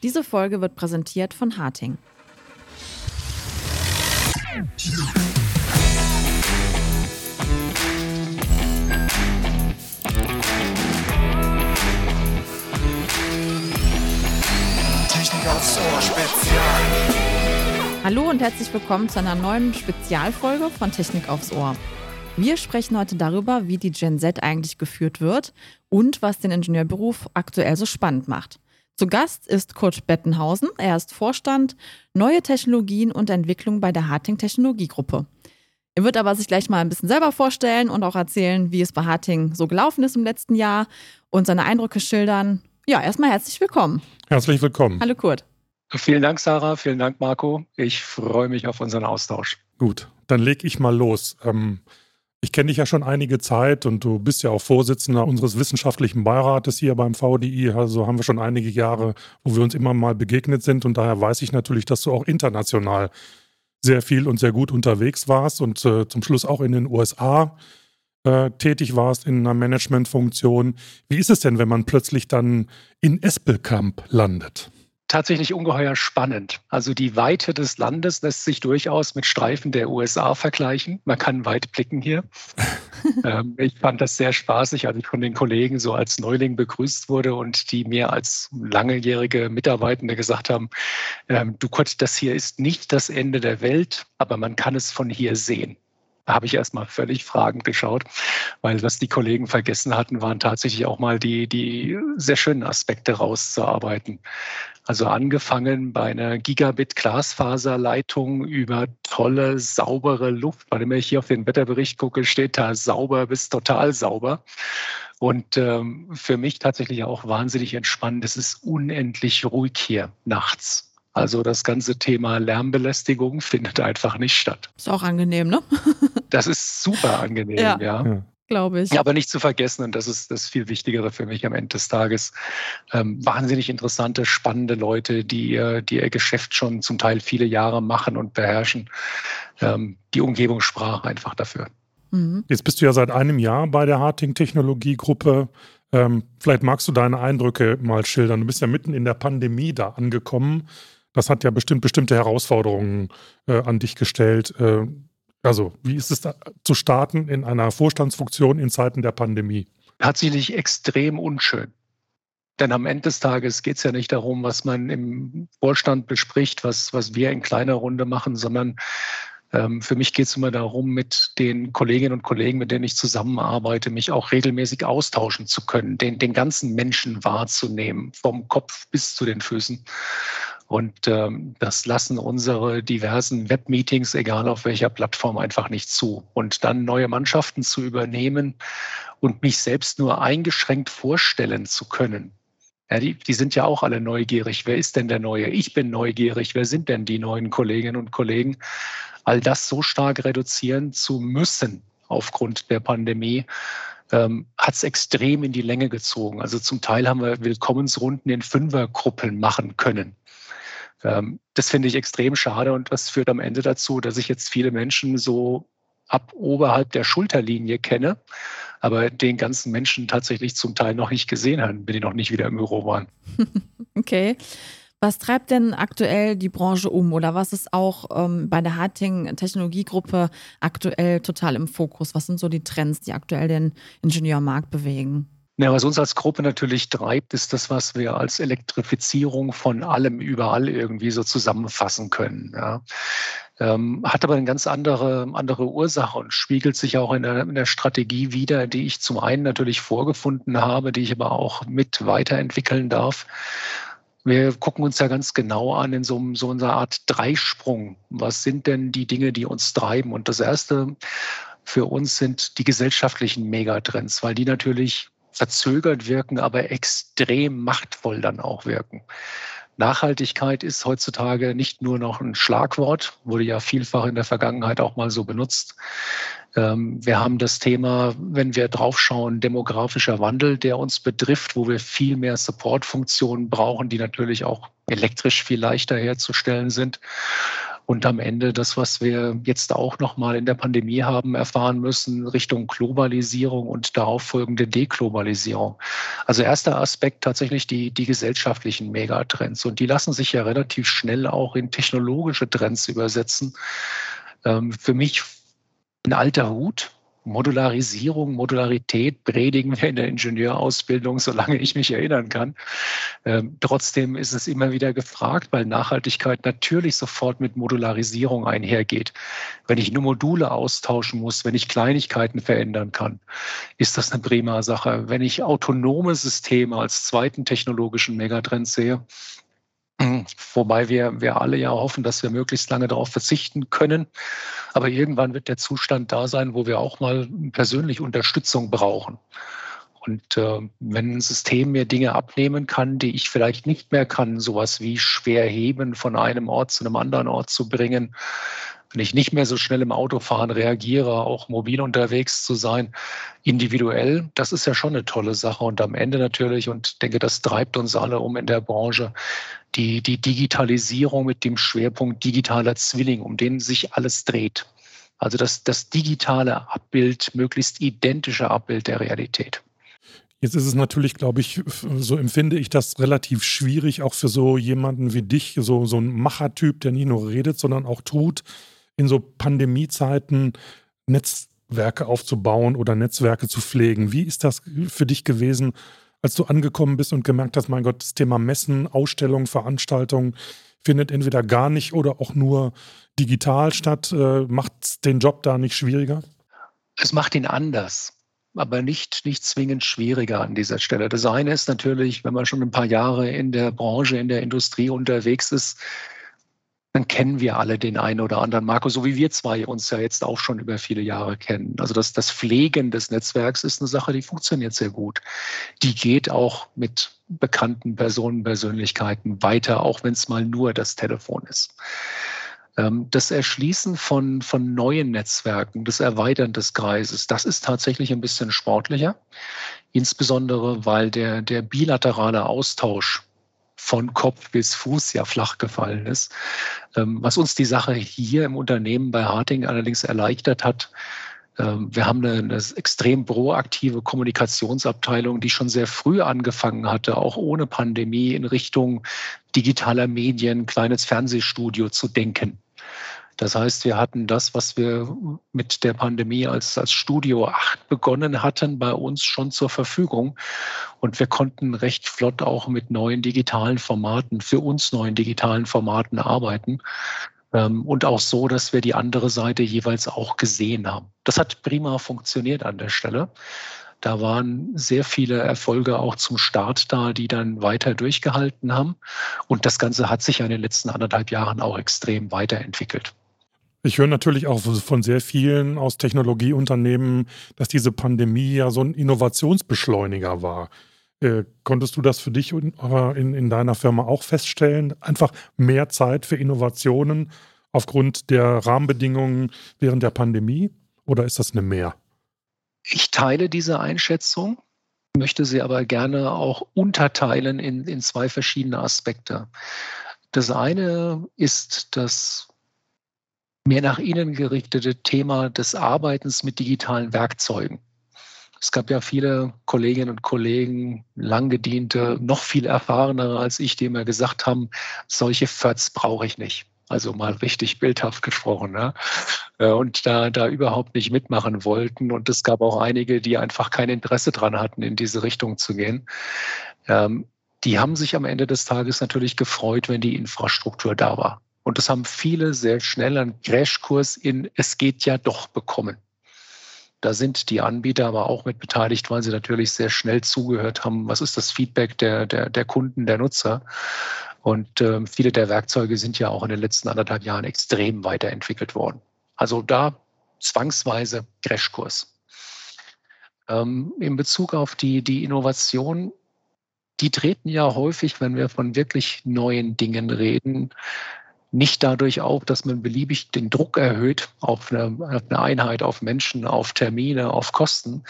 Diese Folge wird präsentiert von Harting. Technik aufs Ohr Spezial. Hallo und herzlich willkommen zu einer neuen Spezialfolge von Technik aufs Ohr. Wir sprechen heute darüber, wie die Gen Z eigentlich geführt wird und was den Ingenieurberuf aktuell so spannend macht. Zu Gast ist Kurt Bettenhausen. Er ist Vorstand Neue Technologien und Entwicklung bei der Harting Technologiegruppe. Er wird aber sich gleich mal ein bisschen selber vorstellen und auch erzählen, wie es bei Harting so gelaufen ist im letzten Jahr und seine Eindrücke schildern. Ja, erstmal herzlich willkommen. Herzlich willkommen. Hallo Kurt. Vielen Dank, Sarah. Vielen Dank, Marco. Ich freue mich auf unseren Austausch. Gut, dann leg ich mal los. Ähm, ich kenne dich ja schon einige Zeit und du bist ja auch Vorsitzender unseres wissenschaftlichen Beirates hier beim VDI. Also haben wir schon einige Jahre, wo wir uns immer mal begegnet sind. Und daher weiß ich natürlich, dass du auch international sehr viel und sehr gut unterwegs warst und äh, zum Schluss auch in den USA äh, tätig warst in einer Managementfunktion. Wie ist es denn, wenn man plötzlich dann in Espelkamp landet? Tatsächlich ungeheuer spannend. Also die Weite des Landes lässt sich durchaus mit Streifen der USA vergleichen. Man kann weit blicken hier. ähm, ich fand das sehr spaßig, als ich von den Kollegen so als Neuling begrüßt wurde und die mir als langjährige Mitarbeitende gesagt haben, ähm, du Gott, das hier ist nicht das Ende der Welt, aber man kann es von hier sehen. Habe ich erstmal völlig fragend geschaut, weil was die Kollegen vergessen hatten, waren tatsächlich auch mal die, die sehr schönen Aspekte rauszuarbeiten. Also angefangen bei einer Gigabit-Glasfaserleitung über tolle, saubere Luft. Weil immer ich hier auf den Wetterbericht gucke, steht da sauber bis total sauber. Und ähm, für mich tatsächlich auch wahnsinnig entspannend. Es ist unendlich ruhig hier nachts. Also das ganze Thema Lärmbelästigung findet einfach nicht statt. Ist auch angenehm, ne? das ist super angenehm, ja. ja. ja. Glaube ich. Aber nicht zu vergessen, und das ist das viel Wichtigere für mich am Ende des Tages, ähm, wahnsinnig interessante, spannende Leute, die, die ihr Geschäft schon zum Teil viele Jahre machen und beherrschen. Ähm, die Umgebung sprach einfach dafür. Mhm. Jetzt bist du ja seit einem Jahr bei der Harting Technologiegruppe. Ähm, vielleicht magst du deine Eindrücke mal schildern. Du bist ja mitten in der Pandemie da angekommen. Das hat ja bestimmt bestimmte Herausforderungen äh, an dich gestellt. Äh, also, wie ist es da, zu starten in einer Vorstandsfunktion in Zeiten der Pandemie? Tatsächlich extrem unschön. Denn am Ende des Tages geht es ja nicht darum, was man im Vorstand bespricht, was, was wir in kleiner Runde machen, sondern ähm, für mich geht es immer darum, mit den Kolleginnen und Kollegen, mit denen ich zusammenarbeite, mich auch regelmäßig austauschen zu können, den, den ganzen Menschen wahrzunehmen, vom Kopf bis zu den Füßen. Und ähm, das lassen unsere diversen Webmeetings, egal auf welcher Plattform, einfach nicht zu. Und dann neue Mannschaften zu übernehmen und mich selbst nur eingeschränkt vorstellen zu können. Ja, die, die sind ja auch alle neugierig. Wer ist denn der Neue? Ich bin neugierig. Wer sind denn die neuen Kolleginnen und Kollegen? All das so stark reduzieren zu müssen aufgrund der Pandemie, ähm, hat es extrem in die Länge gezogen. Also zum Teil haben wir Willkommensrunden in Fünfergruppen machen können. Ähm, das finde ich extrem schade und das führt am Ende dazu, dass ich jetzt viele Menschen so ab oberhalb der Schulterlinie kenne, aber den ganzen Menschen tatsächlich zum Teil noch nicht gesehen haben, wenn die noch nicht wieder im Büro waren. okay. Was treibt denn aktuell die Branche um oder was ist auch ähm, bei der Harting Technologiegruppe aktuell total im Fokus? Was sind so die Trends, die aktuell den Ingenieurmarkt bewegen? Ja, was uns als Gruppe natürlich treibt, ist das, was wir als Elektrifizierung von allem überall irgendwie so zusammenfassen können. Ja. Ähm, hat aber eine ganz andere, andere Ursache und spiegelt sich auch in der, in der Strategie wider, die ich zum einen natürlich vorgefunden habe, die ich aber auch mit weiterentwickeln darf. Wir gucken uns ja ganz genau an in so, so einer Art Dreisprung. Was sind denn die Dinge, die uns treiben? Und das erste für uns sind die gesellschaftlichen Megatrends, weil die natürlich verzögert wirken, aber extrem machtvoll dann auch wirken. Nachhaltigkeit ist heutzutage nicht nur noch ein Schlagwort, wurde ja vielfach in der Vergangenheit auch mal so benutzt. Ähm, wir haben das Thema, wenn wir draufschauen, demografischer Wandel, der uns betrifft, wo wir viel mehr Supportfunktionen brauchen, die natürlich auch elektrisch viel leichter herzustellen sind. Und am Ende das, was wir jetzt auch noch mal in der Pandemie haben erfahren müssen, Richtung Globalisierung und darauf folgende Deglobalisierung. Also erster Aspekt tatsächlich die, die gesellschaftlichen Megatrends. Und die lassen sich ja relativ schnell auch in technologische Trends übersetzen. Ähm, für mich ein alter Hut, Modularisierung, Modularität predigen wir in der Ingenieurausbildung, solange ich mich erinnern kann. Ähm, trotzdem ist es immer wieder gefragt, weil Nachhaltigkeit natürlich sofort mit Modularisierung einhergeht. Wenn ich nur Module austauschen muss, wenn ich Kleinigkeiten verändern kann, ist das eine prima Sache. Wenn ich autonome Systeme als zweiten technologischen Megatrend sehe, Wobei wir, wir alle ja hoffen, dass wir möglichst lange darauf verzichten können. Aber irgendwann wird der Zustand da sein, wo wir auch mal persönlich Unterstützung brauchen. Und äh, wenn ein System mir Dinge abnehmen kann, die ich vielleicht nicht mehr kann, sowas wie schwer heben von einem Ort zu einem anderen Ort zu bringen, wenn ich nicht mehr so schnell im Autofahren reagiere, auch mobil unterwegs zu sein, individuell, das ist ja schon eine tolle Sache. Und am Ende natürlich, und denke, das treibt uns alle um in der Branche, die, die Digitalisierung mit dem Schwerpunkt digitaler Zwilling, um den sich alles dreht. Also das, das digitale Abbild, möglichst identische Abbild der Realität. Jetzt ist es natürlich, glaube ich, so empfinde ich das relativ schwierig, auch für so jemanden wie dich, so, so ein Machertyp, der nicht nur redet, sondern auch tut, in so Pandemiezeiten Netzwerke aufzubauen oder Netzwerke zu pflegen. Wie ist das für dich gewesen, als du angekommen bist und gemerkt hast, mein Gott, das Thema Messen, Ausstellungen, Veranstaltungen findet entweder gar nicht oder auch nur digital statt? Äh, macht den Job da nicht schwieriger? Es macht ihn anders aber nicht, nicht zwingend schwieriger an dieser Stelle. Das eine ist natürlich, wenn man schon ein paar Jahre in der Branche, in der Industrie unterwegs ist, dann kennen wir alle den einen oder anderen Marco, so wie wir zwei uns ja jetzt auch schon über viele Jahre kennen. Also das, das Pflegen des Netzwerks ist eine Sache, die funktioniert sehr gut. Die geht auch mit bekannten Personen, Persönlichkeiten weiter, auch wenn es mal nur das Telefon ist. Ähm, das Erschließen von, von neuen Netzwerken, das Erweitern des Kreises, das ist tatsächlich ein bisschen sportlicher. Insbesondere, weil der, der bilaterale Austausch von Kopf bis Fuß ja flach gefallen ist. Ähm, was uns die Sache hier im Unternehmen bei Harting allerdings erleichtert hat, ähm, wir haben eine, eine, extrem proaktive Kommunikationsabteilung, die schon sehr früh angefangen hatte, auch ohne Pandemie in Richtung digitaler Medien, kleines Fernsehstudio zu denken. Das heißt, wir hatten das, was wir mit der Pandemie als, als Studio 8 begonnen hatten, bei uns schon zur Verfügung. Und wir konnten recht flott auch mit neuen digitalen Formaten, für uns neuen digitalen Formaten arbeiten. Ähm, und auch so, dass wir die andere Seite jeweils auch gesehen haben. Das hat prima funktioniert an der Stelle. Da waren sehr viele Erfolge auch zum Start da, die dann weiter durchgehalten haben. Und das Ganze hat sich in den letzten anderthalb Jahren auch extrem weiterentwickelt. Ich höre natürlich auch von sehr vielen aus Technologieunternehmen, dass diese Pandemie ja so ein Innovationsbeschleuniger war. Äh, konntest du das für dich in, in, in deiner Firma auch feststellen? Einfach mehr Zeit für Innovationen aufgrund der Rahmenbedingungen während der Pandemie? Oder ist das eine Mehr? Ich teile diese Einschätzung, möchte sie aber gerne auch unterteilen in, in zwei verschiedene Aspekte. Das eine ist das mehr nach innen gerichtete Thema des Arbeitens mit digitalen Werkzeugen. Es gab ja viele Kolleginnen und Kollegen, langgediente, noch viel erfahrenere als ich, die immer gesagt haben, solche FÖTs brauche ich nicht. Also mal richtig bildhaft gesprochen. Ne? Und da, da überhaupt nicht mitmachen wollten. Und es gab auch einige, die einfach kein Interesse dran hatten, in diese Richtung zu gehen. Ähm, die haben sich am Ende des Tages natürlich gefreut, wenn die Infrastruktur da war. Und das haben viele sehr schnell einen Crashkurs in Es geht ja doch bekommen. Da sind die Anbieter aber auch mit beteiligt, weil sie natürlich sehr schnell zugehört haben, was ist das Feedback der, der, der Kunden, der Nutzer. Und äh, viele der Werkzeuge sind ja auch in den letzten anderthalb Jahren extrem weiterentwickelt worden. Also da zwangsweise Crashkurs. Ähm, in Bezug auf die, die Innovation, die treten ja häufig, wenn wir von wirklich neuen Dingen reden, nicht dadurch auch, dass man beliebig den Druck erhöht auf eine, auf eine, Einheit, auf Menschen, auf Termine, auf Kosten,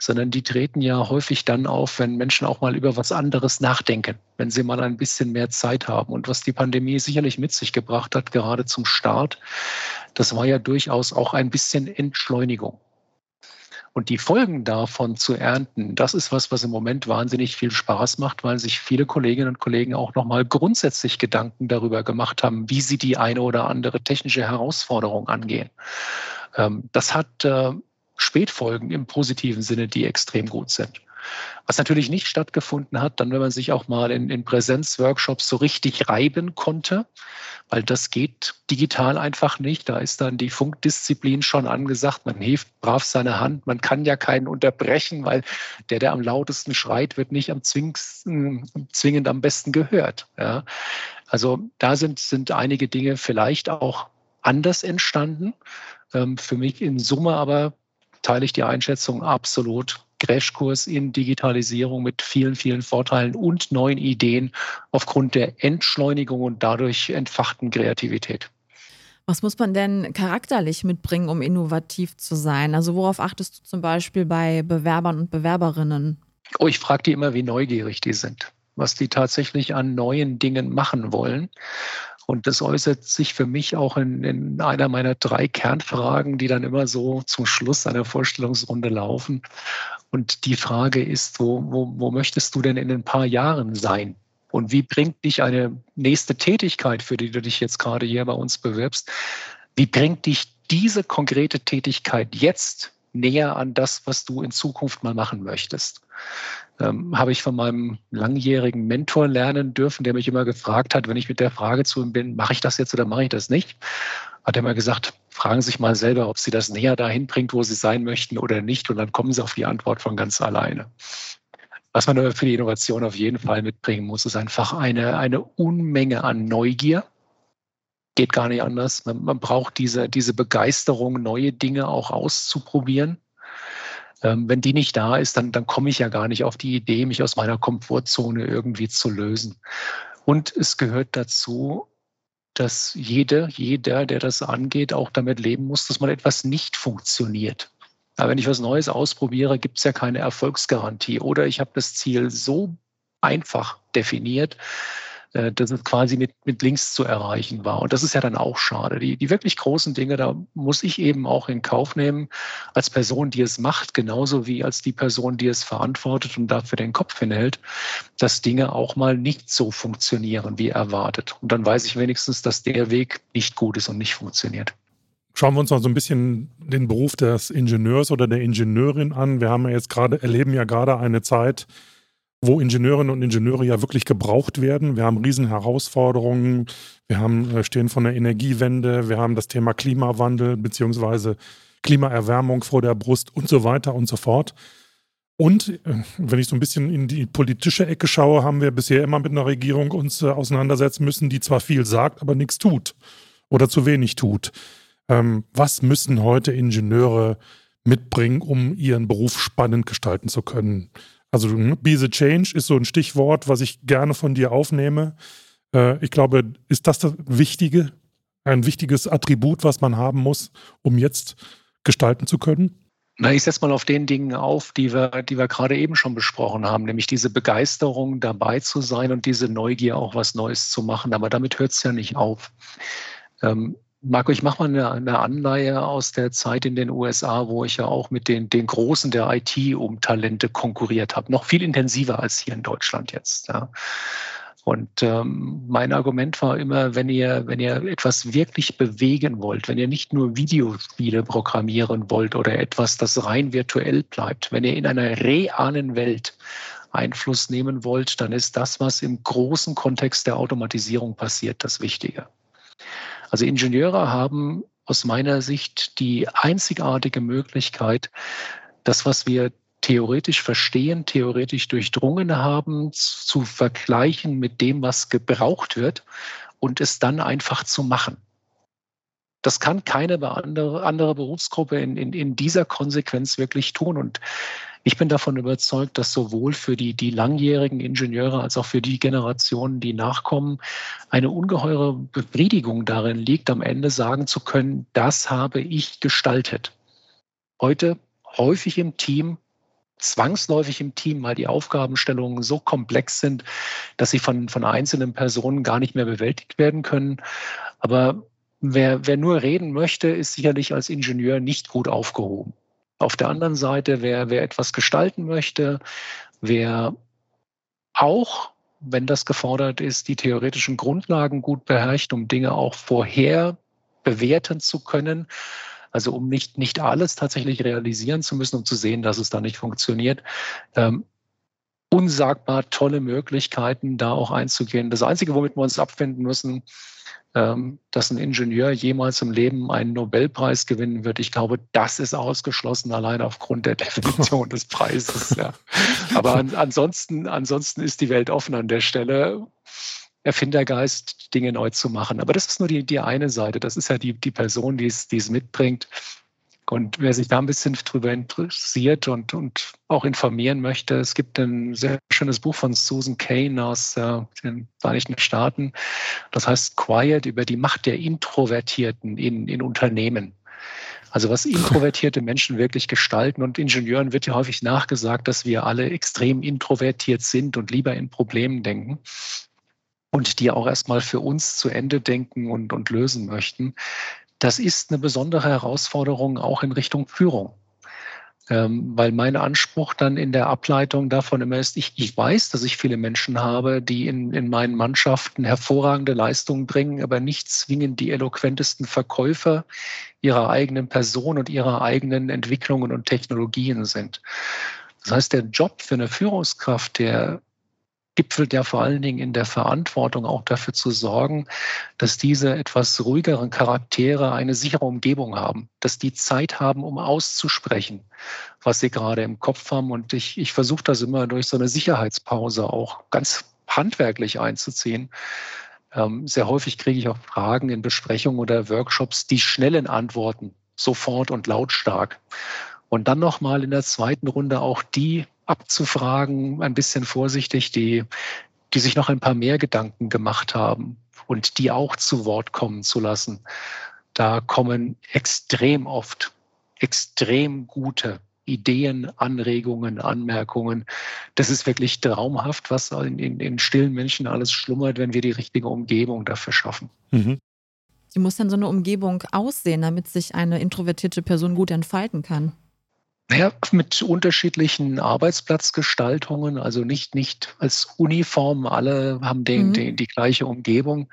sondern die treten ja häufig dann auf, wenn Menschen auch mal über was anderes nachdenken, wenn sie mal ein bisschen mehr Zeit haben. Und was die Pandemie sicherlich mit sich gebracht hat, gerade zum Start, das war ja durchaus auch ein bisschen Entschleunigung. Und die Folgen davon zu ernten, das ist was, was im Moment wahnsinnig viel Spaß macht, weil sich viele Kolleginnen und Kollegen auch nochmal grundsätzlich Gedanken darüber gemacht haben, wie sie die eine oder andere technische Herausforderung angehen. Ähm, das hat äh, Spätfolgen im positiven Sinne, die extrem gut sind. Was natürlich nicht stattgefunden hat, dann wenn man sich auch mal in, in Präsenzworkshops so richtig reiben konnte, weil das geht digital einfach nicht. Da ist dann die Funkdisziplin schon angesagt. Man hebt brav seine Hand. Man kann ja keinen unterbrechen, weil der, der am lautesten schreit, wird nicht am zwingend am besten gehört. Ja. Also da sind, sind einige Dinge vielleicht auch anders entstanden. Ähm, für mich in Summe aber teile ich die Einschätzung absolut Crashkurs in Digitalisierung mit vielen, vielen Vorteilen und neuen Ideen aufgrund der Entschleunigung und dadurch entfachten Kreativität. Was muss man denn charakterlich mitbringen, um innovativ zu sein? Also worauf achtest du zum Beispiel bei Bewerbern und Bewerberinnen? Oh, ich frage die immer, wie neugierig die sind, was die tatsächlich an neuen Dingen machen wollen. Und das äußert sich für mich auch in, in, einer meiner drei Kernfragen, die dann immer so zum Schluss einer Vorstellungsrunde laufen. Und die Frage ist, wo, wo, wo möchtest du denn in ein paar Jahren sein? Und wie bringt dich eine nächste Tätigkeit, für die du dich jetzt gerade hier bei uns bewirbst, wie bringt dich diese konkrete Tätigkeit jetzt näher an das, was du in Zukunft mal machen möchtest? Ähm, habe ich von meinem langjährigen Mentor lernen dürfen, der mich immer gefragt hat, wenn ich mit der Frage zu ihm bin, mache ich das jetzt oder mache ich das nicht? Hat er immer gesagt, fragen Sie sich mal selber, ob Sie das näher dahin bringt, wo Sie sein möchten oder nicht. Und dann kommen Sie auf die Antwort von ganz alleine. Was man aber für die Innovation auf jeden Fall mitbringen muss, ist einfach eine, eine Unmenge an Neugier. Geht gar nicht anders. Man, man braucht diese, diese Begeisterung, neue Dinge auch auszuprobieren. Ähm, wenn die nicht da ist, dann, dann komme ich ja gar nicht auf die Idee, mich aus meiner Komfortzone irgendwie zu lösen. Und es gehört dazu, dass jede, jeder, der das angeht, auch damit leben muss, dass man etwas nicht funktioniert. Aber wenn ich was Neues ausprobiere, gibt es ja keine Erfolgsgarantie. Oder ich habe das Ziel so einfach definiert, dass es quasi mit, mit Links zu erreichen war. Und das ist ja dann auch schade. Die, die wirklich großen Dinge, da muss ich eben auch in Kauf nehmen, als Person, die es macht, genauso wie als die Person, die es verantwortet und dafür den Kopf hinhält, dass Dinge auch mal nicht so funktionieren, wie erwartet. Und dann weiß ich wenigstens, dass der Weg nicht gut ist und nicht funktioniert. Schauen wir uns mal so ein bisschen den Beruf des Ingenieurs oder der Ingenieurin an. Wir haben ja jetzt gerade, erleben ja gerade eine Zeit, wo Ingenieurinnen und Ingenieure ja wirklich gebraucht werden. Wir haben riesen Herausforderungen. Wir haben, äh, stehen von der Energiewende. Wir haben das Thema Klimawandel beziehungsweise Klimaerwärmung vor der Brust und so weiter und so fort. Und äh, wenn ich so ein bisschen in die politische Ecke schaue, haben wir bisher immer mit einer Regierung uns äh, auseinandersetzen müssen, die zwar viel sagt, aber nichts tut oder zu wenig tut. Ähm, was müssen heute Ingenieure mitbringen, um ihren Beruf spannend gestalten zu können? Also hm, Be the Change ist so ein Stichwort, was ich gerne von dir aufnehme. Äh, ich glaube, ist das das Wichtige, ein wichtiges Attribut, was man haben muss, um jetzt gestalten zu können? Na, ich setze mal auf den Dingen auf, die wir, die wir gerade eben schon besprochen haben, nämlich diese Begeisterung dabei zu sein und diese Neugier auch was Neues zu machen. Aber damit hört es ja nicht auf. Ähm, Marco, ich mache mal eine, eine, Anleihe aus der Zeit in den USA, wo ich ja auch mit den, den Großen der IT um Talente konkurriert habe. Noch viel intensiver als hier in Deutschland jetzt. Ja. Und ähm, mein Argument war immer, wenn ihr, wenn ihr etwas wirklich bewegen wollt, wenn ihr nicht nur Videospiele programmieren wollt oder etwas, das rein virtuell bleibt, wenn ihr in einer realen Welt Einfluss nehmen wollt, dann ist das, was im großen Kontext der Automatisierung passiert, das Wichtige. Also Ingenieure haben aus meiner Sicht die einzigartige Möglichkeit, das, was wir theoretisch verstehen, theoretisch durchdrungen haben, zu vergleichen mit dem, was gebraucht wird und es dann einfach zu machen. Das kann keine andere, andere Berufsgruppe in, in, in dieser Konsequenz wirklich tun. Und ich bin davon überzeugt, dass sowohl für die, die langjährigen Ingenieure als auch für die Generationen, die nachkommen, eine ungeheure Befriedigung darin liegt, am Ende sagen zu können, das habe ich gestaltet. Heute häufig im Team, zwangsläufig im Team, weil die Aufgabenstellungen so komplex sind, dass sie von, von einzelnen Personen gar nicht mehr bewältigt werden können. Aber wer, wer nur reden möchte, ist sicherlich als Ingenieur nicht gut aufgehoben. Auf der anderen Seite, wer, wer etwas gestalten möchte, wer auch, wenn das gefordert ist, die theoretischen Grundlagen gut beherrscht, um Dinge auch vorher bewerten zu können, also um nicht, nicht alles tatsächlich realisieren zu müssen, um zu sehen, dass es da nicht funktioniert. Ähm, unsagbar tolle Möglichkeiten, da auch einzugehen. Das Einzige, womit wir uns abfinden müssen, ähm, dass ein Ingenieur jemals im Leben einen Nobelpreis gewinnen wird. Ich glaube, das ist ausgeschlossen, allein aufgrund der Definition des Preises. Ja. Aber an, ansonsten, ansonsten ist die Welt offen an der Stelle. Erfindergeist, Dinge neu zu machen. Aber das ist nur die, die eine Seite. Das ist ja die, die Person, die es, die es mitbringt. Und wer sich da ein bisschen drüber interessiert und, und auch informieren möchte, es gibt ein sehr schönes Buch von Susan Kane aus äh, den Vereinigten Staaten. Das heißt Quiet über die Macht der Introvertierten in, in Unternehmen. Also was introvertierte Menschen wirklich gestalten. Und Ingenieuren wird ja häufig nachgesagt, dass wir alle extrem introvertiert sind und lieber in Problemen denken und die auch erstmal für uns zu Ende denken und, und lösen möchten. Das ist eine besondere Herausforderung auch in Richtung Führung. Ähm, weil mein Anspruch dann in der Ableitung davon immer ist, ich, ich weiß, dass ich viele Menschen habe, die in, in meinen Mannschaften hervorragende Leistungen bringen, aber nicht zwingend die eloquentesten Verkäufer ihrer eigenen Person und ihrer eigenen Entwicklungen und Technologien sind. Das heißt, der Job für eine Führungskraft, der gipfelt ja vor allen Dingen in der Verantwortung, auch dafür zu sorgen, dass diese etwas ruhigeren Charaktere eine sichere Umgebung haben, dass die Zeit haben, um auszusprechen, was sie gerade im Kopf haben. Und ich, ich versuche das immer durch so eine Sicherheitspause auch ganz handwerklich einzuziehen. Ähm, sehr häufig kriege ich auch Fragen in Besprechungen oder Workshops, die schnellen Antworten, sofort und lautstark. Und dann nochmal in der zweiten Runde auch die abzufragen, ein bisschen vorsichtig, die, die sich noch ein paar mehr Gedanken gemacht haben und die auch zu Wort kommen zu lassen. Da kommen extrem oft extrem gute Ideen, Anregungen, Anmerkungen. Das ist wirklich traumhaft, was in, in, in stillen Menschen alles schlummert, wenn wir die richtige Umgebung dafür schaffen. Mhm. Wie muss denn so eine Umgebung aussehen, damit sich eine introvertierte Person gut entfalten kann? Naja, mit unterschiedlichen Arbeitsplatzgestaltungen, also nicht, nicht als Uniform, alle haben den, mhm. den, die gleiche Umgebung.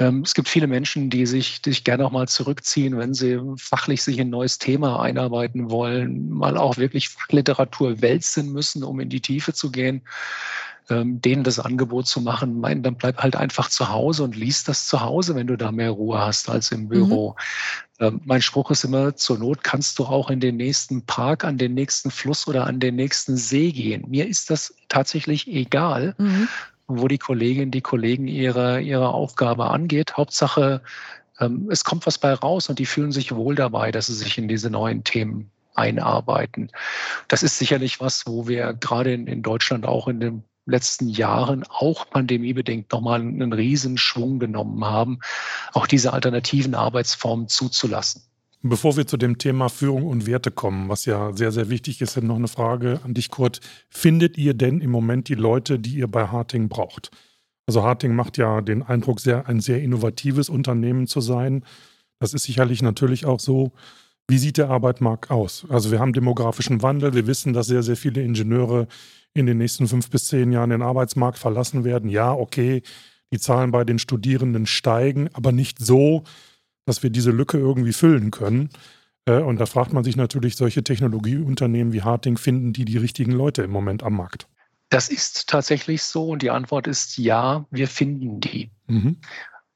Ähm, es gibt viele Menschen, die sich, die sich gerne auch mal zurückziehen, wenn sie fachlich sich in ein neues Thema einarbeiten wollen, mal auch wirklich Fachliteratur wälzen müssen, um in die Tiefe zu gehen ähm, denen das Angebot zu machen, mein, dann bleib halt einfach zu Hause und lies das zu Hause, wenn du da mehr Ruhe hast als im Büro. Mhm. Ähm, mein Spruch ist immer, zur Not kannst du auch in den nächsten Park, an den nächsten Fluss oder an den nächsten See gehen. Mir ist das tatsächlich egal, mhm. wo die Kolleginnen, die Kollegen ihre, ihre Aufgabe angeht. Hauptsache, ähm, es kommt was bei raus und die fühlen sich wohl dabei, dass sie sich in diese neuen Themen einarbeiten. Das ist sicherlich was, wo wir gerade in, in Deutschland auch in dem letzten Jahren auch pandemiebedingt nochmal einen riesen Schwung genommen haben, auch diese alternativen Arbeitsformen zuzulassen. Bevor wir zu dem Thema Führung und Werte kommen, was ja sehr, sehr wichtig ist, noch eine Frage an dich, Kurt. Findet ihr denn im Moment die Leute, die ihr bei Harting braucht? Also Harting macht ja den Eindruck, sehr, ein sehr innovatives Unternehmen zu sein. Das ist sicherlich natürlich auch so. Wie sieht der Arbeitsmarkt aus? Also wir haben demografischen Wandel. Wir wissen, dass sehr, sehr viele Ingenieure in den nächsten fünf bis zehn Jahren den Arbeitsmarkt verlassen werden. Ja, okay, die Zahlen bei den Studierenden steigen, aber nicht so, dass wir diese Lücke irgendwie füllen können. Äh, und da fragt man sich natürlich, solche Technologieunternehmen wie Harting, finden die die richtigen Leute im Moment am Markt? Das ist tatsächlich so und die Antwort ist ja, wir finden die. Mhm.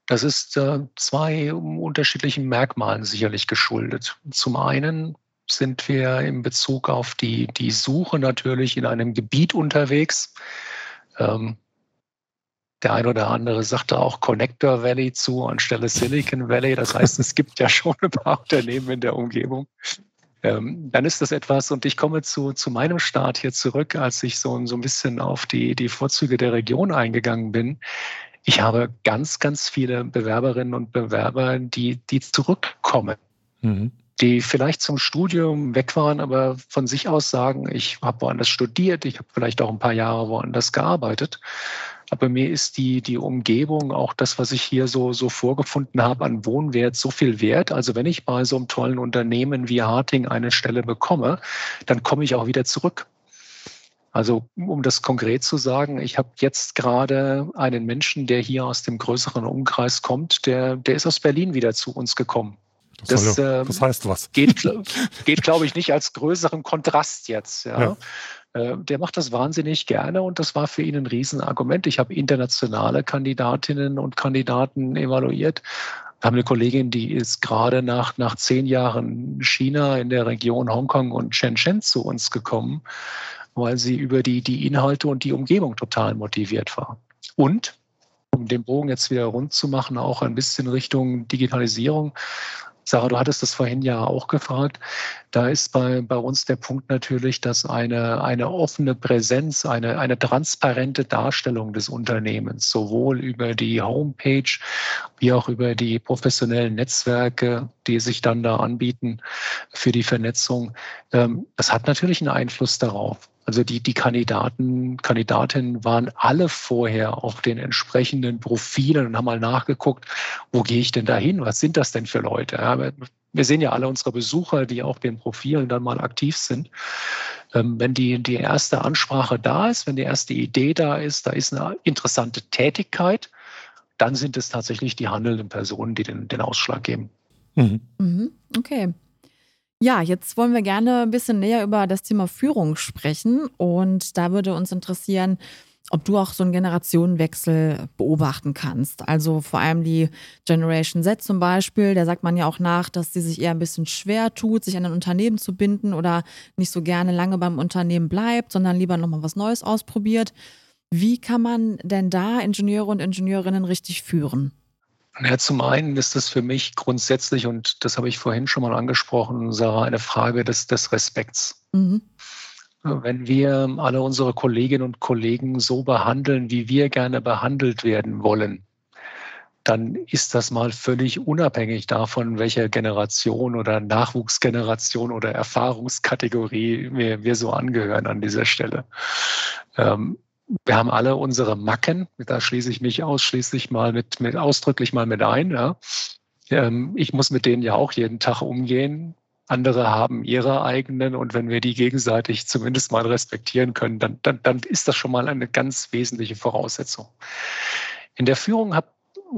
Das ist äh, zwei unterschiedlichen Merkmalen sicherlich geschuldet. Zum einen sind wir in Bezug auf die, die Suche natürlich in einem Gebiet unterwegs. Ähm, Der ein oder andere sagte auch Connector Valley zu anstelle Silicon Valley. Das heißt, es gibt ja schon ein paar Unternehmen in der Umgebung. Ähm, dann ist das etwas, und ich komme zu, zu meinem Start hier zurück, als ich so, so ein bisschen auf die, die Vorzüge der Region eingegangen bin. Ich habe ganz, ganz viele Bewerberinnen und Bewerber, die, die zurückkommen. Mhm die vielleicht zum Studium weg waren, aber von sich aus sagen, ich habe woanders studiert, ich habe vielleicht auch ein paar Jahre woanders gearbeitet. Aber mir ist die, die Umgebung, auch das, was ich hier so, so vorgefunden habe an Wohnwert, so viel wert. Also wenn ich bei so einem tollen Unternehmen wie Harting eine Stelle bekomme, dann komme ich auch wieder zurück. Also um das konkret zu sagen, ich habe jetzt gerade einen Menschen, der hier aus dem größeren Umkreis kommt, der, der ist aus Berlin wieder zu uns gekommen. Das, das, äh, das heißt was. Geht, geht glaube ich, nicht als größeren Kontrast jetzt. Ja. ja. Äh, der macht das wahnsinnig gerne und das war für ihn ein Riesenargument. Ich habe internationale Kandidatinnen und Kandidaten evaluiert. Wir haben eine Kollegin, die ist gerade nach, nach zehn Jahren China in der Region Hongkong und Shenzhen zu uns gekommen, weil sie über die, die Inhalte und die Umgebung total motiviert war. Und um den Bogen jetzt wieder rund zu machen, auch ein bisschen Richtung Digitalisierung. Sarah, du hattest das vorhin ja auch gefragt. Da ist bei, bei uns der Punkt natürlich, dass eine, eine offene Präsenz, eine, eine transparente Darstellung des Unternehmens, sowohl über die Homepage wie auch über die professionellen Netzwerke, die sich dann da anbieten für die Vernetzung, ähm, das hat natürlich einen Einfluss darauf. Also die, die Kandidaten, Kandidatinnen waren alle vorher auf den entsprechenden Profilen und haben mal nachgeguckt, wo gehe ich denn da hin? Was sind das denn für Leute? Ja, wir sehen ja alle unsere Besucher, die auf den Profilen dann mal aktiv sind. Ähm, wenn die, die erste Ansprache da ist, wenn die erste Idee da ist, da ist eine interessante Tätigkeit, dann sind es tatsächlich die handelnden Personen, die den, den Ausschlag geben. Mhm. Mhm. Okay. Ja, jetzt wollen wir gerne ein bisschen näher über das Thema Führung sprechen. Und da würde uns interessieren, ob du auch so einen Generationenwechsel beobachten kannst. Also vor allem die Generation Z zum Beispiel, da sagt man ja auch nach, dass sie sich eher ein bisschen schwer tut, sich an ein Unternehmen zu binden oder nicht so gerne lange beim Unternehmen bleibt, sondern lieber nochmal was Neues ausprobiert. Wie kann man denn da Ingenieure und Ingenieurinnen richtig führen? Ja, zum einen ist das für mich grundsätzlich, und das habe ich vorhin schon mal angesprochen, Sarah, eine Frage des, des Respekts. Mhm. Wenn wir alle unsere Kolleginnen und Kollegen so behandeln, wie wir gerne behandelt werden wollen, dann ist das mal völlig unabhängig davon, welcher Generation oder Nachwuchsgeneration oder Erfahrungskategorie wir, wir so angehören an dieser Stelle. Ähm, wir haben alle unsere Macken, da schließe ich mich ausschließlich mal mit, mit ausdrücklich mal mit ein. Ja. Ähm, ich muss mit denen ja auch jeden Tag umgehen. Andere haben ihre eigenen und wenn wir die gegenseitig zumindest mal respektieren können, dann, dann, dann ist das schon mal eine ganz wesentliche Voraussetzung. In der Führung habe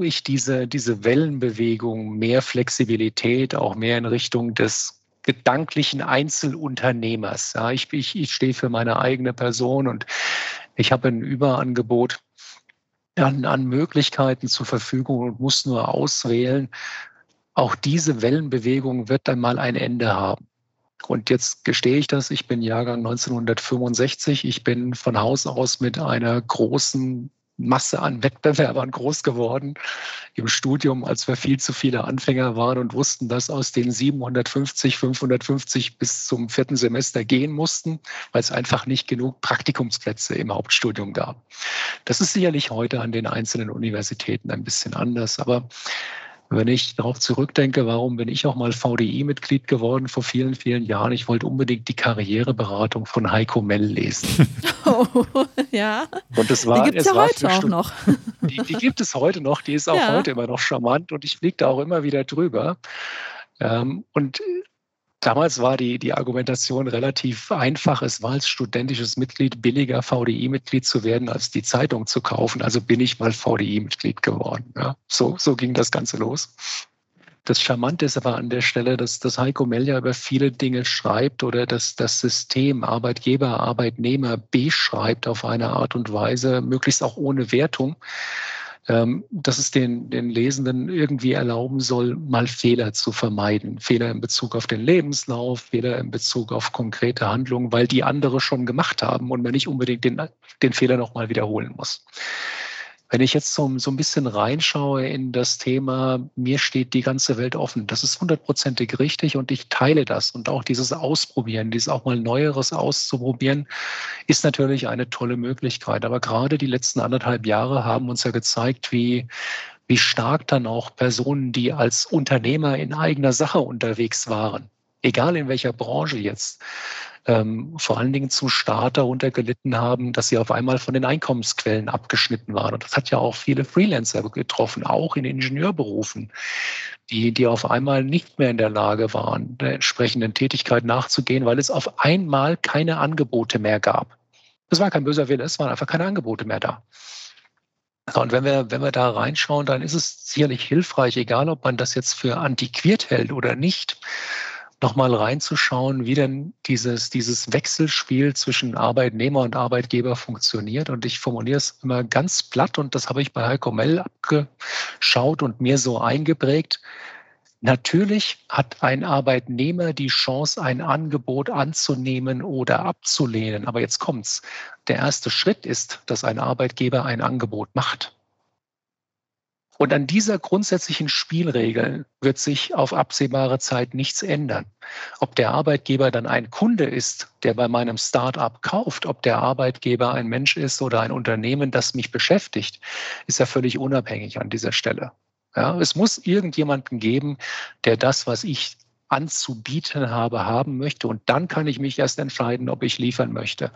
ich diese, diese Wellenbewegung, mehr Flexibilität, auch mehr in Richtung des gedanklichen Einzelunternehmers. Ja, ich, ich, ich stehe für meine eigene Person und ich habe ein Überangebot an, an Möglichkeiten zur Verfügung und muss nur auswählen. Auch diese Wellenbewegung wird dann mal ein Ende haben. Und jetzt gestehe ich das, ich bin Jahrgang 1965. Ich bin von Haus aus mit einer großen Masse an Wettbewerbern groß geworden im Studium, als wir viel zu viele Anfänger waren und wussten, dass aus den 750, 550 bis zum vierten Semester gehen mussten, weil es einfach nicht genug Praktikumsplätze im Hauptstudium gab. Das ist sicherlich heute an den einzelnen Universitäten ein bisschen anders, aber wenn ich darauf zurückdenke, warum bin ich auch mal VDI-Mitglied geworden vor vielen, vielen Jahren? Ich wollte unbedingt die Karriereberatung von Heiko Mell lesen. Oh, ja. Und das war, die gibt es ja heute auch noch. Die, die, gibt es heute noch. Die ist auch ja. heute immer noch charmant und ich fliege da auch immer wieder drüber. Ähm, und Damals war die, die Argumentation relativ einfach. Es war als studentisches Mitglied billiger, VDI-Mitglied zu werden, als die Zeitung zu kaufen. Also bin ich mal VDI-Mitglied geworden. Ja, so, so ging das Ganze los. Das Charmante ist aber an der Stelle, dass, dass Heiko Melja über viele Dinge schreibt oder dass das System Arbeitgeber, Arbeitnehmer beschreibt auf eine Art und Weise, möglichst auch ohne Wertung, ähm, dass es den, den Lesenden irgendwie erlauben soll, mal Fehler zu vermeiden. Fehler in Bezug auf den Lebenslauf, Fehler in Bezug auf konkrete Handlungen, weil die andere schon gemacht haben und man nicht unbedingt den, den Fehler nochmal wiederholen muss. Wenn ich jetzt so, so ein bisschen reinschaue in das Thema, mir steht die ganze Welt offen, das ist hundertprozentig richtig und ich teile das. Und auch dieses Ausprobieren, dieses auch mal Neueres auszuprobieren, ist natürlich eine tolle Möglichkeit. Aber gerade die letzten anderthalb Jahre haben uns ja gezeigt, wie, wie stark dann auch Personen, die als Unternehmer in eigener Sache unterwegs waren, egal in welcher Branche jetzt, ähm, vor allen Dingen zu stark darunter gelitten haben, dass sie auf einmal von den Einkommensquellen abgeschnitten waren. Und das hat ja auch viele Freelancer getroffen, auch in Ingenieurberufen, die, die auf einmal nicht mehr in der Lage waren, der entsprechenden Tätigkeit nachzugehen, weil es auf einmal keine Angebote mehr gab. Das war kein böser Wille, es waren einfach keine Angebote mehr da. Und wenn wir, wenn wir da reinschauen, dann ist es sicherlich hilfreich, egal ob man das jetzt für antiquiert hält oder nicht, nochmal reinzuschauen, wie denn dieses, dieses Wechselspiel zwischen Arbeitnehmer und Arbeitgeber funktioniert. Und ich formuliere es immer ganz platt und das habe ich bei Heiko Mell abgeschaut und mir so eingeprägt. Natürlich hat ein Arbeitnehmer die Chance, ein Angebot anzunehmen oder abzulehnen. Aber jetzt kommt's. Der erste Schritt ist, dass ein Arbeitgeber ein Angebot macht. Und an dieser grundsätzlichen Spielregel wird sich auf absehbare Zeit nichts ändern. Ob der Arbeitgeber dann ein Kunde ist, der bei meinem Start-up kauft, ob der Arbeitgeber ein Mensch ist oder ein Unternehmen, das mich beschäftigt, ist ja völlig unabhängig an dieser Stelle. Ja, es muss irgendjemanden geben, der das, was ich anzubieten habe, haben möchte. Und dann kann ich mich erst entscheiden, ob ich liefern möchte.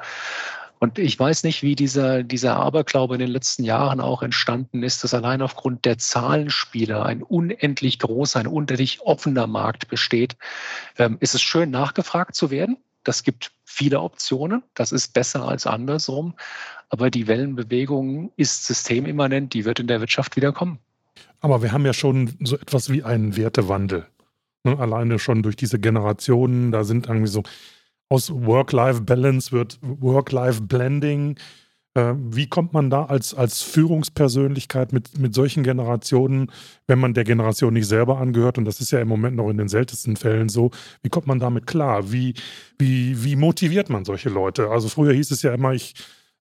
Und ich weiß nicht, wie dieser, dieser Aberglaube in den letzten Jahren auch entstanden ist, dass allein aufgrund der Zahlenspiele ein unendlich großer, ein unendlich offener Markt besteht. Ähm, ist es schön, nachgefragt zu werden. Das gibt viele Optionen. Das ist besser als andersrum. Aber die Wellenbewegung ist systemimmanent. Die wird in der Wirtschaft wieder kommen. Aber wir haben ja schon so etwas wie einen Wertewandel. Ne? Alleine schon durch diese Generationen. Da sind irgendwie so aus Work-Life-Balance wird Work-Life-Blending. Äh, wie kommt man da als, als Führungspersönlichkeit mit, mit solchen Generationen, wenn man der Generation nicht selber angehört, und das ist ja im Moment noch in den seltensten Fällen so, wie kommt man damit klar? Wie, wie, wie motiviert man solche Leute? Also früher hieß es ja immer, ich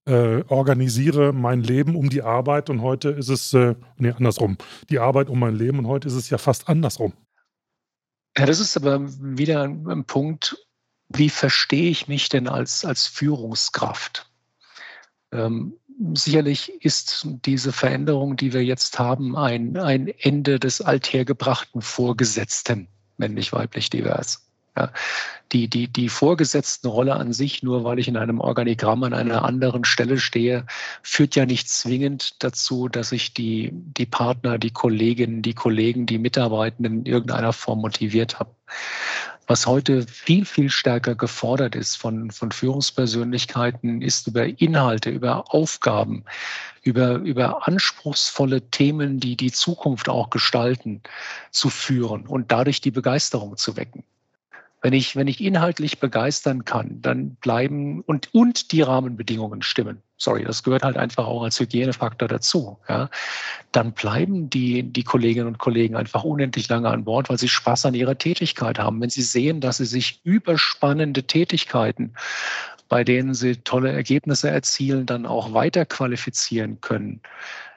äh, organisiere mein Leben um die Arbeit und heute ist es, äh, nee, andersrum, die Arbeit um mein Leben und heute ist es ja fast andersrum. Ja, das ist aber wieder ein Punkt, wie verstehe ich mich denn als, als Führungskraft? Ähm, sicherlich ist diese Veränderung, die wir jetzt haben, ein, ein Ende des althergebrachten Vorgesetzten, männlich, weiblich, divers. Ja, die, die, die vorgesetzten Rolle an sich, nur weil ich in einem Organigramm an einer anderen Stelle stehe, führt ja nicht zwingend dazu, dass ich die, die Partner, die Kolleginnen, die Kollegen, die Mitarbeitenden in irgendeiner Form motiviert habe. Was heute viel, viel stärker gefordert ist von, von Führungspersönlichkeiten, ist über Inhalte, über Aufgaben, über, über anspruchsvolle Themen, die die Zukunft auch gestalten, zu führen und dadurch die Begeisterung zu wecken. Wenn ich, wenn ich inhaltlich begeistern kann, dann bleiben und, und die Rahmenbedingungen stimmen. Sorry, das gehört halt einfach auch als Hygienefaktor dazu. Ja, dann bleiben die, die Kolleginnen und Kollegen einfach unendlich lange an Bord, weil sie Spaß an ihrer Tätigkeit haben. Wenn sie sehen, dass sie sich überspannende Tätigkeiten bei denen sie tolle Ergebnisse erzielen, dann auch weiter qualifizieren können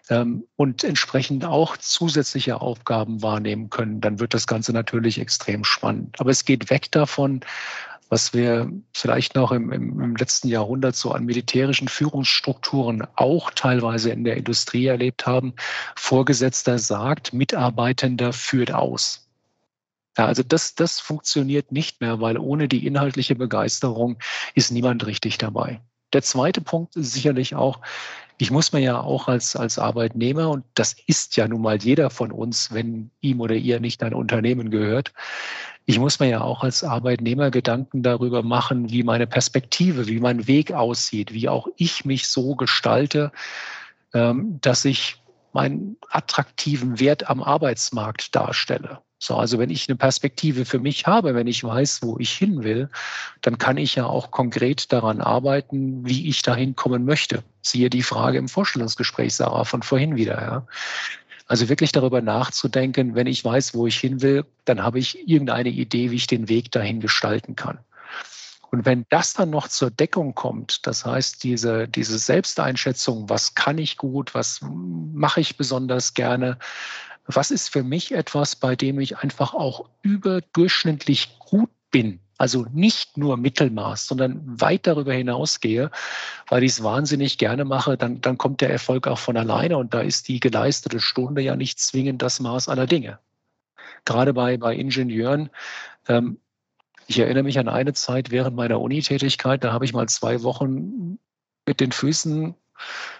und entsprechend auch zusätzliche Aufgaben wahrnehmen können, dann wird das Ganze natürlich extrem spannend. Aber es geht weg davon, was wir vielleicht noch im, im, im, letzten Jahrhundert so an militärischen Führungsstrukturen auch teilweise in der Industrie erlebt haben. Vorgesetzter sagt, Mitarbeitender führt aus. Ja, also das, das funktioniert nicht mehr, weil ohne die inhaltliche Begeisterung ist niemand richtig dabei. Der zweite Punkt ist sicherlich auch, ich muss mir ja auch als, als Arbeitnehmer, und das ist ja nun mal jeder von uns, wenn ihm oder ihr nicht ein Unternehmen gehört, ich muss mir ja auch als Arbeitnehmer Gedanken darüber machen, wie meine Perspektive, wie mein Weg aussieht, wie auch ich mich so gestalte, ähm, dass ich meinen attraktiven Wert am Arbeitsmarkt darstelle. So, also wenn ich eine Perspektive für mich habe, wenn ich weiß, wo ich hin will, dann kann ich ja auch konkret daran arbeiten, wie ich dahin kommen möchte. Siehe die Frage im Vorstellungsgespräch, Sarah, von vorhin wieder. Ja. Also wirklich darüber nachzudenken, wenn ich weiß, wo ich hin will, dann habe ich irgendeine Idee, wie ich den Weg dahin gestalten kann. Und wenn das dann noch zur Deckung kommt, das heißt, diese, diese Selbsteinschätzung, was kann ich gut, was mache ich besonders gerne, was ist für mich etwas, bei dem ich einfach auch überdurchschnittlich gut bin, also nicht nur Mittelmaß, sondern weit darüber hinausgehe, weil ich es wahnsinnig gerne mache, dann, dann kommt der Erfolg auch von alleine und da ist die geleistete Stunde ja nicht zwingend das Maß aller Dinge. Gerade bei, bei Ingenieuren, ähm, ich erinnere mich an eine Zeit während meiner Unitätigkeit, da habe ich mal zwei Wochen mit den Füßen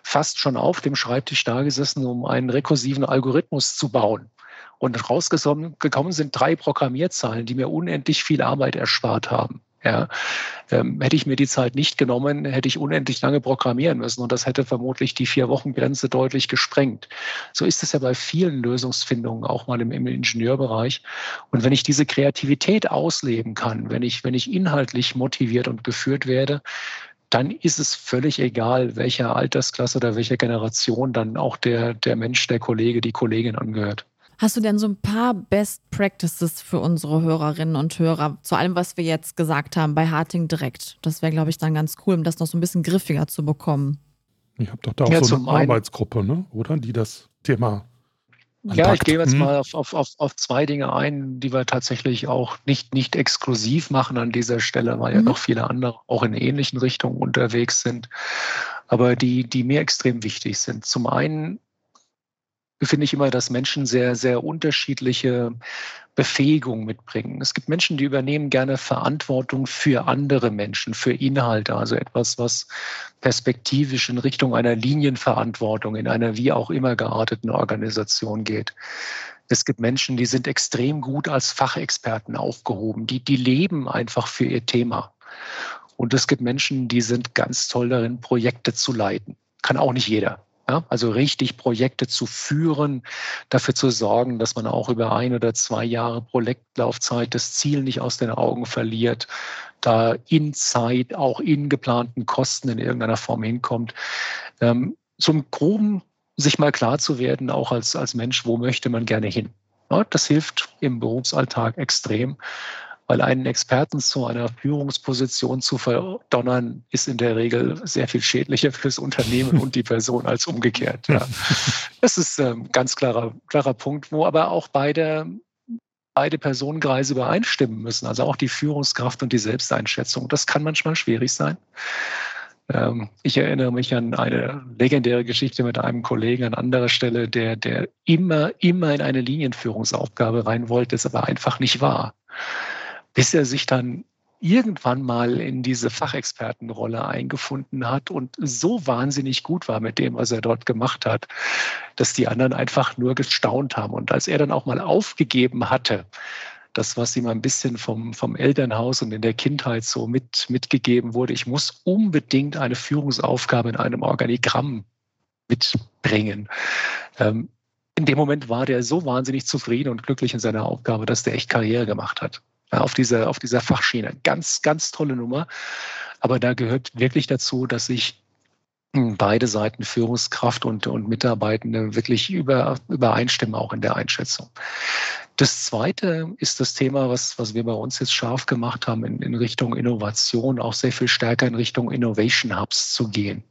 fast schon auf dem Schreibtisch da gesessen, um einen rekursiven Algorithmus zu bauen. Und rausgekommen sind drei Programmierzahlen, die mir unendlich viel Arbeit erspart haben. Ja, ähm, hätte ich mir die Zeit nicht genommen, hätte ich unendlich lange programmieren müssen und das hätte vermutlich die Vier-Wochen-Grenze deutlich gesprengt. So ist es ja bei vielen Lösungsfindungen, auch mal im, im, Ingenieurbereich. Und wenn ich diese Kreativität ausleben kann, wenn ich, wenn ich inhaltlich motiviert und geführt werde, dann ist es völlig egal, welcher Altersklasse oder welcher Generation dann auch der, der Mensch, der Kollege, die Kollegin angehört. Hast du denn so ein paar Best Practices für unsere Hörerinnen und Hörer zu allem, was wir jetzt gesagt haben bei Harting direkt? Das wäre, glaube ich, dann ganz cool, um das noch so ein bisschen griffiger zu bekommen. Ich habe doch da auch ja, so eine Arbeitsgruppe, ne? oder? Die das Thema. Anpackt. Ja, ich gehe jetzt hm. mal auf, auf, auf, auf zwei Dinge ein, die wir tatsächlich auch nicht, nicht exklusiv machen an dieser Stelle, weil mhm. ja noch viele andere auch in ähnlichen Richtungen unterwegs sind, aber die, die mir extrem wichtig sind. Zum einen finde ich immer, dass Menschen sehr, sehr unterschiedliche Befähigungen mitbringen. Es gibt Menschen, die übernehmen gerne Verantwortung für andere Menschen, für Inhalte, also etwas, was perspektivisch in Richtung einer Linienverantwortung in einer wie auch immer gearteten Organisation geht. Es gibt Menschen, die sind extrem gut als Fachexperten aufgehoben, die, die leben einfach für ihr Thema. Und es gibt Menschen, die sind ganz toll darin, Projekte zu leiten. Kann auch nicht jeder. Ja, also richtig Projekte zu führen, dafür zu sorgen, dass man auch über ein oder zwei Jahre Projektlaufzeit das Ziel nicht aus den Augen verliert, da in Zeit auch in geplanten Kosten in irgendeiner Form hinkommt. Ähm, zum Groben sich mal klar zu werden, auch als, als Mensch, wo möchte man gerne hin. Ja, das hilft im Berufsalltag extrem weil einen Experten zu einer Führungsposition zu verdonnern, ist in der Regel sehr viel schädlicher fürs Unternehmen und die Person als umgekehrt. Ja. Das ist ein ähm, ganz klarer, klarer Punkt, wo aber auch beide, beide Personenkreise übereinstimmen müssen, also auch die Führungskraft und die Selbsteinschätzung. Das kann manchmal schwierig sein. Ähm, ich erinnere mich an eine legendäre Geschichte mit einem Kollegen an anderer Stelle, der, der immer, immer in eine Linienführungsaufgabe rein wollte, es aber einfach nicht war bis er sich dann irgendwann mal in diese Fachexpertenrolle eingefunden hat und so wahnsinnig gut war mit dem, was er dort gemacht hat, dass die anderen einfach nur gestaunt haben. Und als er dann auch mal aufgegeben hatte, das, was ihm ein bisschen vom, vom Elternhaus und in der Kindheit so mit, mitgegeben wurde, ich muss unbedingt eine Führungsaufgabe in einem Organigramm mitbringen. Ähm, in dem Moment war der so wahnsinnig zufrieden und glücklich in seiner Aufgabe, dass der echt Karriere gemacht hat auf dieser, auf dieser Fachschiene. Ganz, ganz tolle Nummer. Aber da gehört wirklich dazu, dass ich beide Seiten Führungskraft und, und Mitarbeitende wirklich über, übereinstimmen, auch in der Einschätzung. Das zweite ist das Thema, was, was wir bei uns jetzt scharf gemacht haben, in, in Richtung Innovation, auch sehr viel stärker in Richtung Innovation Hubs zu gehen.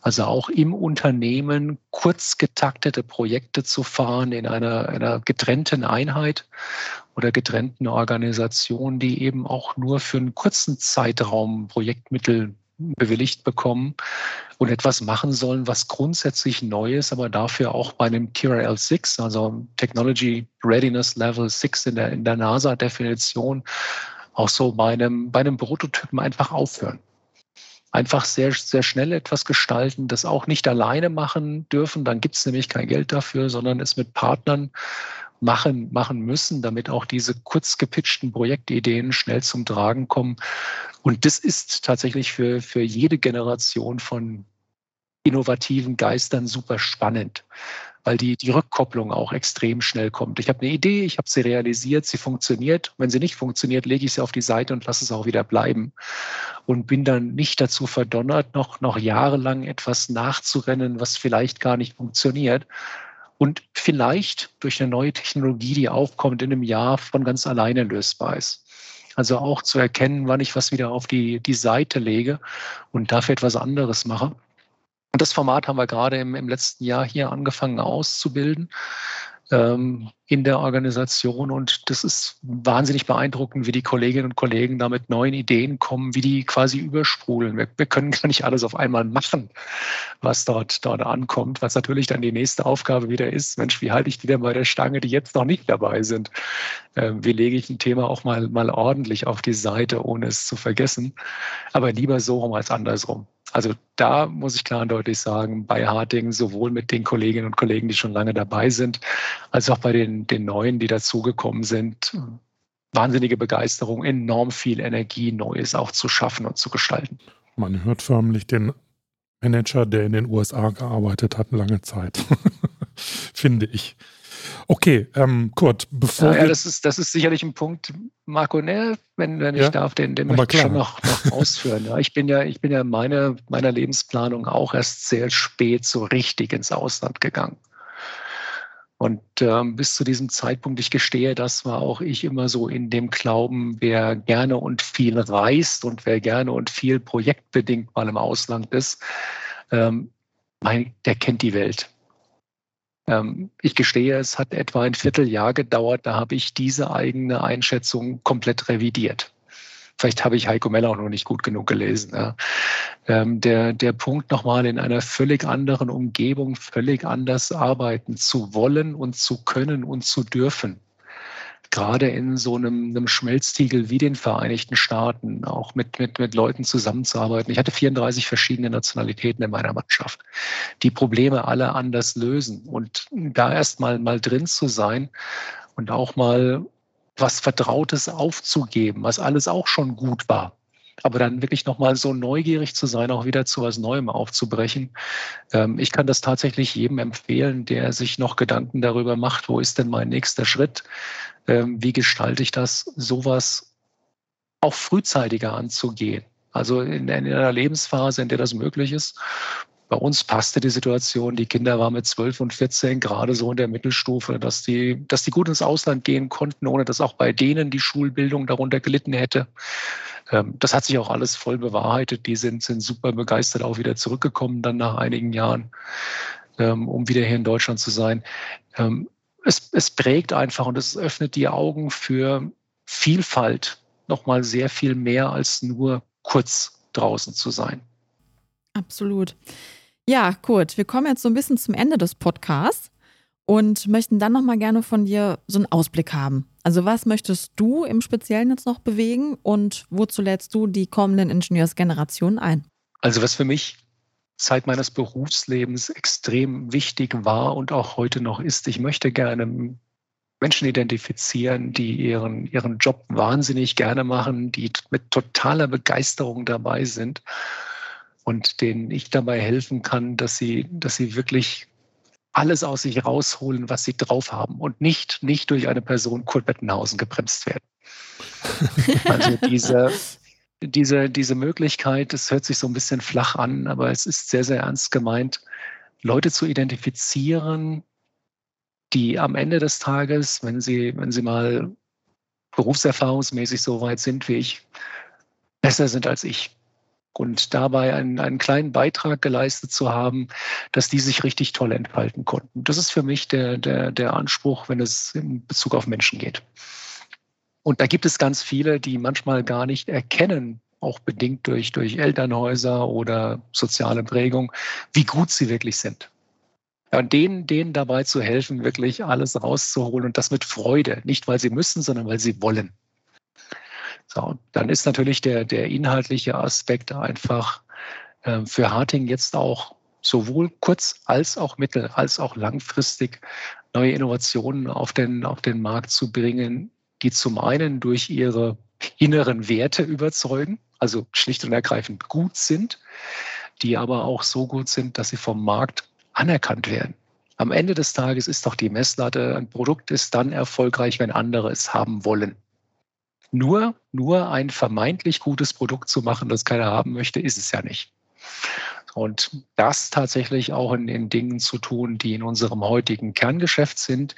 Also auch im Unternehmen kurz getaktete Projekte zu fahren in einer, einer getrennten Einheit oder getrennten Organisation, die eben auch nur für einen kurzen Zeitraum Projektmittel bewilligt bekommen und etwas machen sollen, was grundsätzlich neu ist, aber dafür auch bei einem TRL 6, also Technology Readiness Level 6 in der, in der NASA-Definition, auch so bei einem, bei einem Prototypen einfach aufhören. Einfach sehr, sehr schnell etwas gestalten, das auch nicht alleine machen dürfen, dann gibt es nämlich kein Geld dafür, sondern es mit Partnern machen, machen müssen, damit auch diese kurz gepitchten Projektideen schnell zum Tragen kommen. Und das ist tatsächlich für, für jede Generation von innovativen Geistern super spannend, weil die, die Rückkopplung auch extrem schnell kommt. Ich habe eine Idee, ich habe sie realisiert, sie funktioniert. Wenn sie nicht funktioniert, lege ich sie auf die Seite und lasse es auch wieder bleiben. Und bin dann nicht dazu verdonnert, noch, noch jahrelang etwas nachzurennen, was vielleicht gar nicht funktioniert, und vielleicht durch eine neue Technologie, die aufkommt, in einem Jahr von ganz alleine lösbar ist. Also auch zu erkennen, wann ich was wieder auf die, die Seite lege und dafür etwas anderes mache. Und das Format haben wir gerade im, im letzten Jahr hier angefangen auszubilden ähm, in der Organisation. Und das ist wahnsinnig beeindruckend, wie die Kolleginnen und Kollegen da mit neuen Ideen kommen, wie die quasi übersprudeln. Wir, wir können gar nicht alles auf einmal machen, was dort, dort ankommt, was natürlich dann die nächste Aufgabe wieder ist. Mensch, wie halte ich die denn bei der Stange, die jetzt noch nicht dabei sind? Ähm, wie lege ich ein Thema auch mal, mal ordentlich auf die Seite, ohne es zu vergessen? Aber lieber so rum als andersrum. Also da muss ich klar und deutlich sagen, bei Harting sowohl mit den Kolleginnen und Kollegen, die schon lange dabei sind, als auch bei den, den Neuen, die dazugekommen sind, wahnsinnige Begeisterung, enorm viel Energie, Neues auch zu schaffen und zu gestalten. Man hört förmlich den Manager, der in den USA gearbeitet hat, lange Zeit, finde ich. Okay, ähm, Kurt, bevor. Ja, ja, das, ist, das ist sicherlich ein Punkt, Marco, ne, wenn, wenn ich ja, darf, den, den möchte ich schon noch, noch ausführen. Ja, ich bin ja, ich bin ja meine, meiner Lebensplanung auch erst sehr spät so richtig ins Ausland gegangen. Und ähm, bis zu diesem Zeitpunkt, ich gestehe, das war auch ich immer so in dem Glauben, wer gerne und viel reist und wer gerne und viel projektbedingt mal im Ausland ist, ähm, der kennt die Welt. Ähm, ich gestehe, es hat etwa ein Vierteljahr gedauert, da habe ich diese eigene Einschätzung komplett revidiert. Vielleicht habe ich Heiko Meller auch noch nicht gut genug gelesen. Ja. Ähm, der, der Punkt nochmal in einer völlig anderen Umgebung, völlig anders arbeiten zu wollen und zu können und zu dürfen gerade in so einem, einem Schmelztiegel wie den Vereinigten Staaten auch mit, mit, mit Leuten zusammenzuarbeiten. Ich hatte 34 verschiedene Nationalitäten in meiner Mannschaft, die Probleme alle anders lösen. Und da erst mal, mal drin zu sein und auch mal was Vertrautes aufzugeben, was alles auch schon gut war aber dann wirklich nochmal so neugierig zu sein, auch wieder zu was Neuem aufzubrechen. Ähm, ich kann das tatsächlich jedem empfehlen, der sich noch Gedanken darüber macht, wo ist denn mein nächster Schritt? Ähm, wie gestalte ich das, sowas auch frühzeitiger anzugehen? Also in, in einer Lebensphase, in der das möglich ist. Bei uns passte die Situation. Die Kinder waren mit 12 und 14 gerade so in der Mittelstufe, dass die, dass die gut ins Ausland gehen konnten, ohne dass auch bei denen die Schulbildung darunter gelitten hätte. Ähm, das hat sich auch alles voll bewahrheitet. Die sind, sind super begeistert auch wieder zurückgekommen dann nach einigen Jahren, ähm, um wieder hier in Deutschland zu sein. Ähm, es, es prägt einfach und es öffnet die Augen für Vielfalt nochmal sehr viel mehr als nur kurz draußen zu sein. Absolut. Ja, Kurt, wir kommen jetzt so ein bisschen zum Ende des Podcasts und möchten dann nochmal gerne von dir so einen Ausblick haben. Also was möchtest du im Speziellen jetzt noch bewegen und wozu lädst du die kommenden Ingenieursgenerationen ein? Also was für mich Zeit meines Berufslebens extrem wichtig war und auch heute noch ist, ich möchte gerne Menschen identifizieren, die ihren, ihren Job wahnsinnig gerne machen, die mit totaler Begeisterung dabei sind und denen ich dabei helfen kann, dass sie, dass sie wirklich alles aus sich rausholen, was sie drauf haben und nicht, nicht durch eine Person Kurt Bettenhausen gebremst werden. also diese, diese, diese Möglichkeit, das hört sich so ein bisschen flach an, aber es ist sehr, sehr ernst gemeint, Leute zu identifizieren, die am Ende des Tages, wenn sie, wenn sie mal berufserfahrungsmäßig so weit sind wie ich, besser sind als ich und dabei einen, einen kleinen Beitrag geleistet zu haben, dass die sich richtig toll entfalten konnten. Das ist für mich der, der, der Anspruch, wenn es in Bezug auf Menschen geht. Und da gibt es ganz viele, die manchmal gar nicht erkennen, auch bedingt durch, durch Elternhäuser oder soziale Prägung, wie gut sie wirklich sind. Ja, und denen, denen dabei zu helfen, wirklich alles rauszuholen und das mit Freude. Nicht, weil sie müssen, sondern weil sie wollen. So, dann ist natürlich der, der inhaltliche Aspekt einfach äh, für Harting jetzt auch sowohl kurz- als auch mittel- als auch langfristig neue Innovationen auf den, auf den Markt zu bringen, die zum einen durch ihre inneren Werte überzeugen, also schlicht und ergreifend gut sind, die aber auch so gut sind, dass sie vom Markt anerkannt werden. Am Ende des Tages ist doch die Messlatte, ein Produkt ist dann erfolgreich, wenn andere es haben wollen. Nur, nur ein vermeintlich gutes Produkt zu machen, das keiner haben möchte, ist es ja nicht. Und das tatsächlich auch in den Dingen zu tun, die in unserem heutigen Kerngeschäft sind,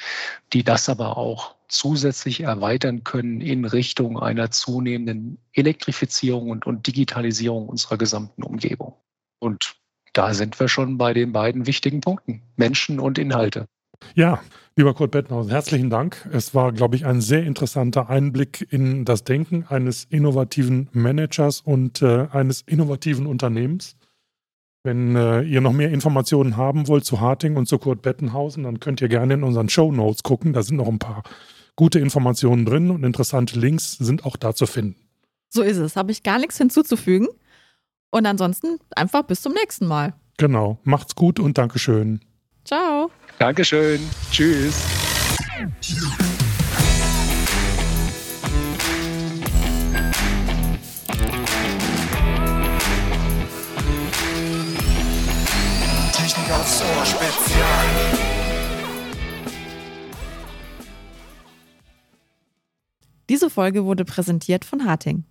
die das aber auch zusätzlich erweitern können in Richtung einer zunehmenden Elektrifizierung und, und Digitalisierung unserer gesamten Umgebung. Und da sind wir schon bei den beiden wichtigen Punkten, Menschen und Inhalte. Ja, lieber Kurt Bettnausen, herzlichen Dank. Es war, glaube ich, ein sehr interessanter Einblick in das Denken eines innovativen Managers und äh, eines innovativen Unternehmens. Wenn äh, ihr noch mehr Informationen haben wollt zu Harting und zu Kurt Bettenhausen, dann könnt ihr gerne in unseren Show Notes gucken. Da sind noch ein paar gute Informationen drin und interessante Links sind auch da zu finden. So ist es. Habe ich gar nichts hinzuzufügen. Und ansonsten einfach bis zum nächsten Mal. Genau. Macht's gut und Dankeschön. Ciao. Dankeschön. Tschüss. Technik aufs Ohr Spezial. Diese Folge wurde präsentiert von Harting.